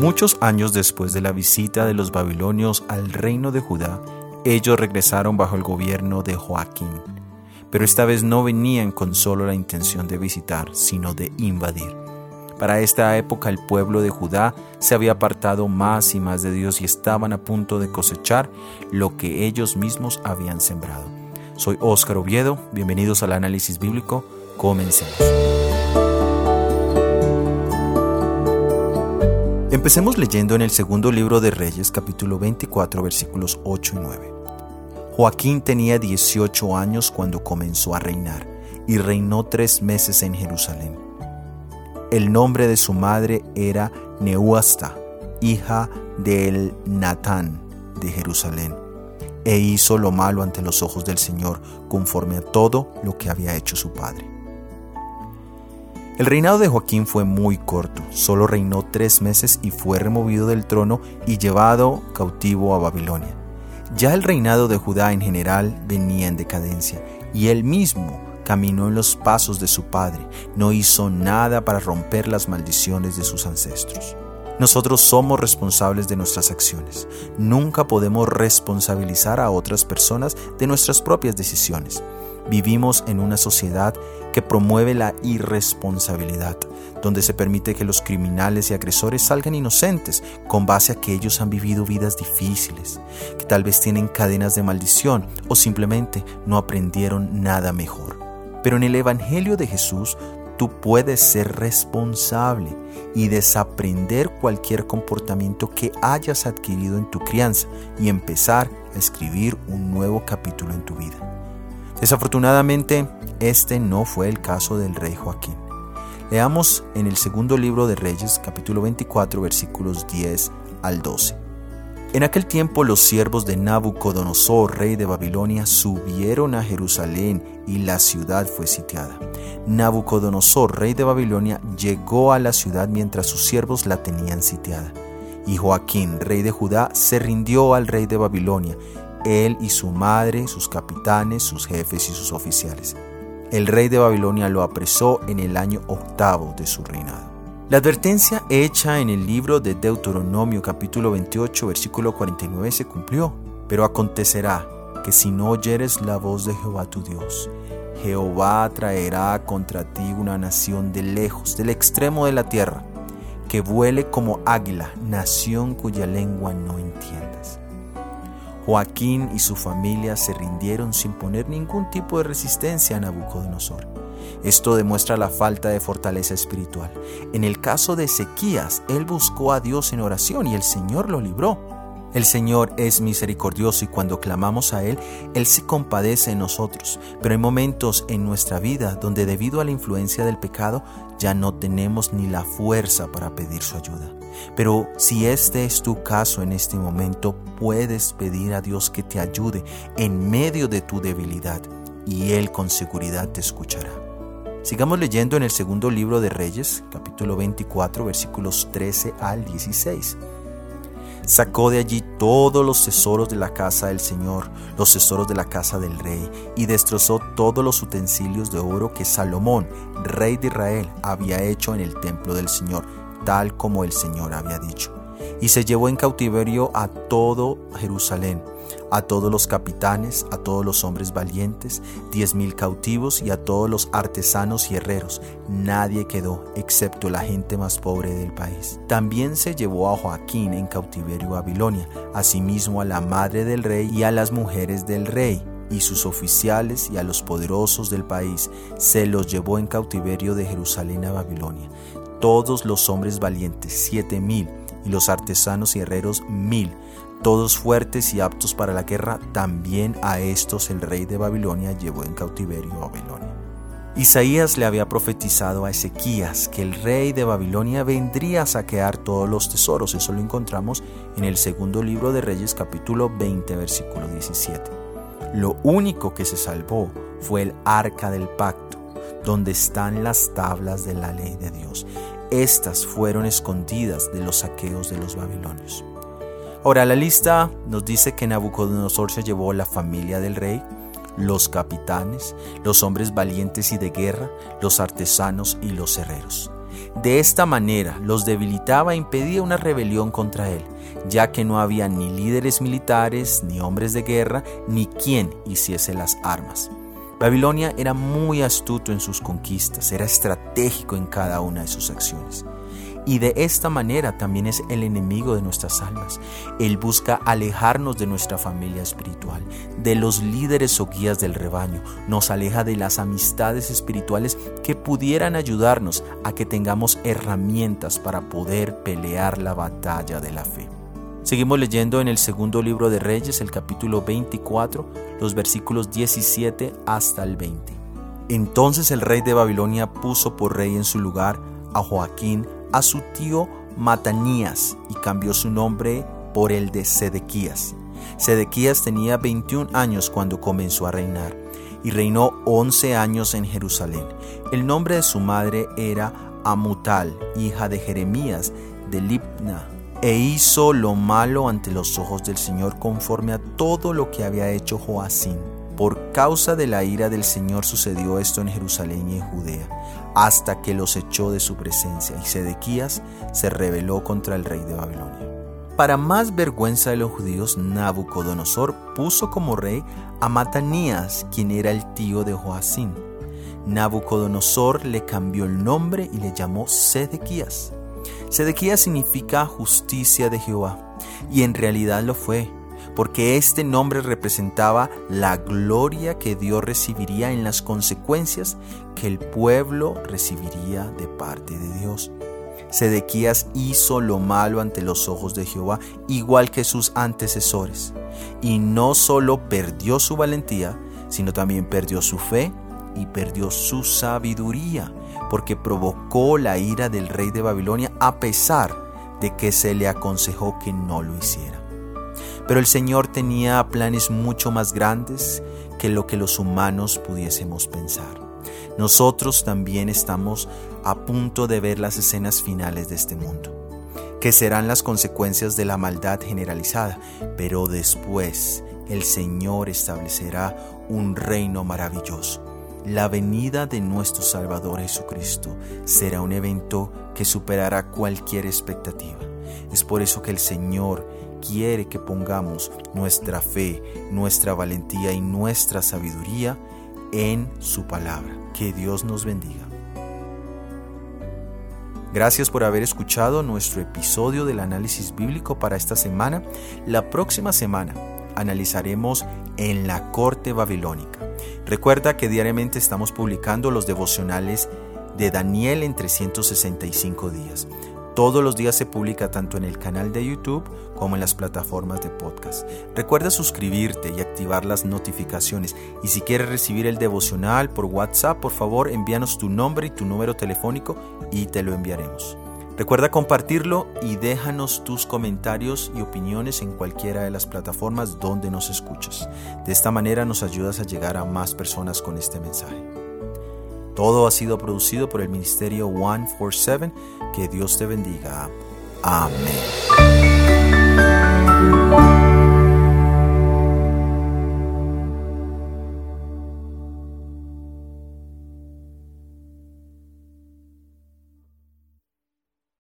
Muchos años después de la visita de los babilonios al reino de Judá, ellos regresaron bajo el gobierno de Joaquín. Pero esta vez no venían con solo la intención de visitar, sino de invadir. Para esta época el pueblo de Judá se había apartado más y más de Dios y estaban a punto de cosechar lo que ellos mismos habían sembrado. Soy Óscar Oviedo, bienvenidos al análisis bíblico, comencemos. Empecemos leyendo en el segundo libro de Reyes capítulo 24 versículos 8 y 9. Joaquín tenía 18 años cuando comenzó a reinar y reinó tres meses en Jerusalén. El nombre de su madre era Neuasta, hija de Natán de Jerusalén, e hizo lo malo ante los ojos del Señor, conforme a todo lo que había hecho su padre. El reinado de Joaquín fue muy corto, solo reinó tres meses y fue removido del trono y llevado cautivo a Babilonia. Ya el reinado de Judá en general venía en decadencia, y él mismo caminó en los pasos de su padre, no hizo nada para romper las maldiciones de sus ancestros. Nosotros somos responsables de nuestras acciones. Nunca podemos responsabilizar a otras personas de nuestras propias decisiones. Vivimos en una sociedad que promueve la irresponsabilidad, donde se permite que los criminales y agresores salgan inocentes con base a que ellos han vivido vidas difíciles, que tal vez tienen cadenas de maldición o simplemente no aprendieron nada mejor. Pero en el Evangelio de Jesús tú puedes ser responsable y desaprender cualquier comportamiento que hayas adquirido en tu crianza y empezar a escribir un nuevo capítulo en tu vida. Desafortunadamente, este no fue el caso del rey Joaquín. Leamos en el segundo libro de Reyes, capítulo 24, versículos 10 al 12. En aquel tiempo los siervos de Nabucodonosor, rey de Babilonia, subieron a Jerusalén y la ciudad fue sitiada. Nabucodonosor, rey de Babilonia, llegó a la ciudad mientras sus siervos la tenían sitiada. Y Joaquín, rey de Judá, se rindió al rey de Babilonia, él y su madre, sus capitanes, sus jefes y sus oficiales. El rey de Babilonia lo apresó en el año octavo de su reinado. La advertencia hecha en el libro de Deuteronomio capítulo 28 versículo 49 se cumplió, pero acontecerá que si no oyeres la voz de Jehová tu Dios, Jehová traerá contra ti una nación de lejos, del extremo de la tierra, que vuele como águila, nación cuya lengua no entiendas. Joaquín y su familia se rindieron sin poner ningún tipo de resistencia a Nabucodonosor. Esto demuestra la falta de fortaleza espiritual. En el caso de Ezequías, él buscó a Dios en oración y el Señor lo libró. El Señor es misericordioso y cuando clamamos a Él, Él se compadece de nosotros. Pero hay momentos en nuestra vida donde debido a la influencia del pecado ya no tenemos ni la fuerza para pedir su ayuda. Pero si este es tu caso en este momento, puedes pedir a Dios que te ayude en medio de tu debilidad y Él con seguridad te escuchará. Sigamos leyendo en el segundo libro de Reyes, capítulo 24, versículos 13 al 16. Sacó de allí todos los tesoros de la casa del Señor, los tesoros de la casa del rey, y destrozó todos los utensilios de oro que Salomón, rey de Israel, había hecho en el templo del Señor, tal como el Señor había dicho. Y se llevó en cautiverio a todo Jerusalén a todos los capitanes, a todos los hombres valientes, diez mil cautivos y a todos los artesanos y herreros. Nadie quedó, excepto la gente más pobre del país. También se llevó a Joaquín en cautiverio a Babilonia, asimismo a la madre del rey y a las mujeres del rey y sus oficiales y a los poderosos del país, se los llevó en cautiverio de Jerusalén a Babilonia. Todos los hombres valientes, siete mil, y los artesanos y herreros mil, todos fuertes y aptos para la guerra, también a estos el rey de Babilonia llevó en cautiverio a Babilonia. Isaías le había profetizado a Ezequías que el rey de Babilonia vendría a saquear todos los tesoros. Eso lo encontramos en el segundo libro de Reyes capítulo 20 versículo 17. Lo único que se salvó fue el arca del pacto, donde están las tablas de la ley de Dios. Estas fueron escondidas de los saqueos de los babilonios. Ahora, la lista nos dice que Nabucodonosor se llevó la familia del rey, los capitanes, los hombres valientes y de guerra, los artesanos y los herreros. De esta manera los debilitaba e impedía una rebelión contra él, ya que no había ni líderes militares, ni hombres de guerra, ni quien hiciese las armas. Babilonia era muy astuto en sus conquistas, era estratégico en cada una de sus acciones. Y de esta manera también es el enemigo de nuestras almas. Él busca alejarnos de nuestra familia espiritual, de los líderes o guías del rebaño. Nos aleja de las amistades espirituales que pudieran ayudarnos a que tengamos herramientas para poder pelear la batalla de la fe. Seguimos leyendo en el segundo libro de Reyes, el capítulo 24, los versículos 17 hasta el 20. Entonces el rey de Babilonia puso por rey en su lugar a Joaquín, a su tío Matanías y cambió su nombre por el de Sedequías. Sedequías tenía 21 años cuando comenzó a reinar y reinó 11 años en Jerusalén. El nombre de su madre era Amutal, hija de Jeremías de Libna, e hizo lo malo ante los ojos del Señor conforme a todo lo que había hecho Joacín. Por causa de la ira del Señor sucedió esto en Jerusalén y en Judea, hasta que los echó de su presencia, y Sedequías se rebeló contra el rey de Babilonia. Para más vergüenza de los judíos, Nabucodonosor puso como rey a Matanías, quien era el tío de Joacín. Nabucodonosor le cambió el nombre y le llamó Sedequías. Sedequías significa justicia de Jehová, y en realidad lo fue porque este nombre representaba la gloria que Dios recibiría en las consecuencias que el pueblo recibiría de parte de Dios. Sedequías hizo lo malo ante los ojos de Jehová, igual que sus antecesores, y no solo perdió su valentía, sino también perdió su fe y perdió su sabiduría, porque provocó la ira del rey de Babilonia a pesar de que se le aconsejó que no lo hiciera. Pero el Señor tenía planes mucho más grandes que lo que los humanos pudiésemos pensar. Nosotros también estamos a punto de ver las escenas finales de este mundo, que serán las consecuencias de la maldad generalizada, pero después el Señor establecerá un reino maravilloso. La venida de nuestro Salvador Jesucristo será un evento que superará cualquier expectativa. Es por eso que el Señor quiere que pongamos nuestra fe, nuestra valentía y nuestra sabiduría en su palabra. Que Dios nos bendiga. Gracias por haber escuchado nuestro episodio del análisis bíblico para esta semana. La próxima semana analizaremos en la corte babilónica. Recuerda que diariamente estamos publicando los devocionales de Daniel en 365 días. Todos los días se publica tanto en el canal de YouTube como en las plataformas de podcast. Recuerda suscribirte y activar las notificaciones. Y si quieres recibir el devocional por WhatsApp, por favor envíanos tu nombre y tu número telefónico y te lo enviaremos. Recuerda compartirlo y déjanos tus comentarios y opiniones en cualquiera de las plataformas donde nos escuchas. De esta manera nos ayudas a llegar a más personas con este mensaje. Todo ha sido producido por el Ministerio 147. Que Dios te bendiga. Amén.